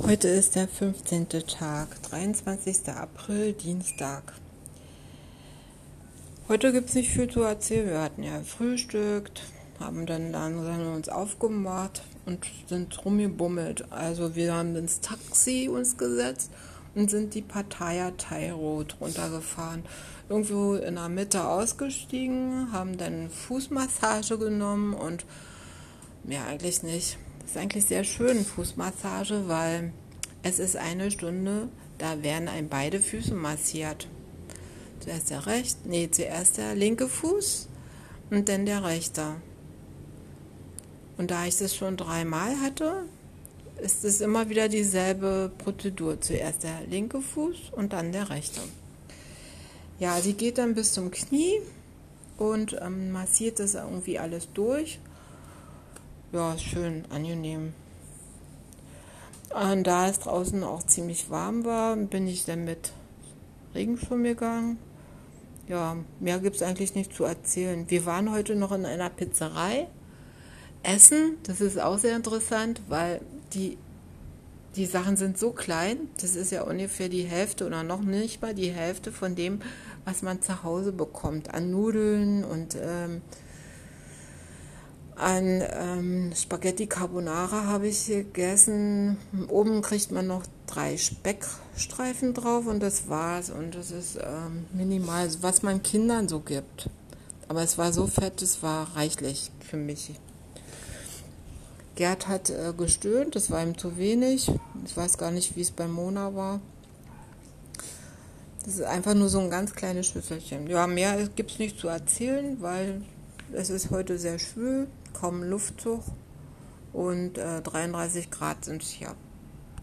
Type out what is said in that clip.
Heute ist der 15. Tag, 23. April, Dienstag. Heute gibt es nicht viel zu erzählen. Wir hatten ja frühstückt, haben dann langsam uns aufgemacht und sind rumgebummelt. Also wir haben ins Taxi uns gesetzt und sind die Pattaya Thai Road runtergefahren. Irgendwo in der Mitte ausgestiegen, haben dann Fußmassage genommen und mehr eigentlich nicht. Ist eigentlich sehr schön, Fußmassage, weil es ist eine Stunde, da werden einem beide Füße massiert. Zuerst der rechte, nee, zuerst der linke Fuß und dann der rechte. Und da ich das schon dreimal hatte, ist es immer wieder dieselbe Prozedur. Zuerst der linke Fuß und dann der rechte. Ja, sie geht dann bis zum Knie und ähm, massiert das irgendwie alles durch ja, schön angenehm. Und da es draußen auch ziemlich warm war, bin ich dann mit Regenschirm gegangen. Ja, mehr gibt es eigentlich nicht zu erzählen. Wir waren heute noch in einer Pizzerei essen. Das ist auch sehr interessant, weil die, die Sachen sind so klein. Das ist ja ungefähr die Hälfte oder noch nicht mal die Hälfte von dem, was man zu Hause bekommt an Nudeln und ähm, an ähm, Spaghetti Carbonara habe ich gegessen. Oben kriegt man noch drei Speckstreifen drauf und das war's. Und das ist ähm, minimal, was man Kindern so gibt. Aber es war so fett, es war reichlich für mich. Gerd hat äh, gestöhnt, das war ihm zu wenig. Ich weiß gar nicht, wie es bei Mona war. Das ist einfach nur so ein ganz kleines Schüsselchen. Ja, mehr gibt es nicht zu erzählen, weil es ist heute sehr schwül, kaum Luftzug und äh, 33 Grad sind es hier.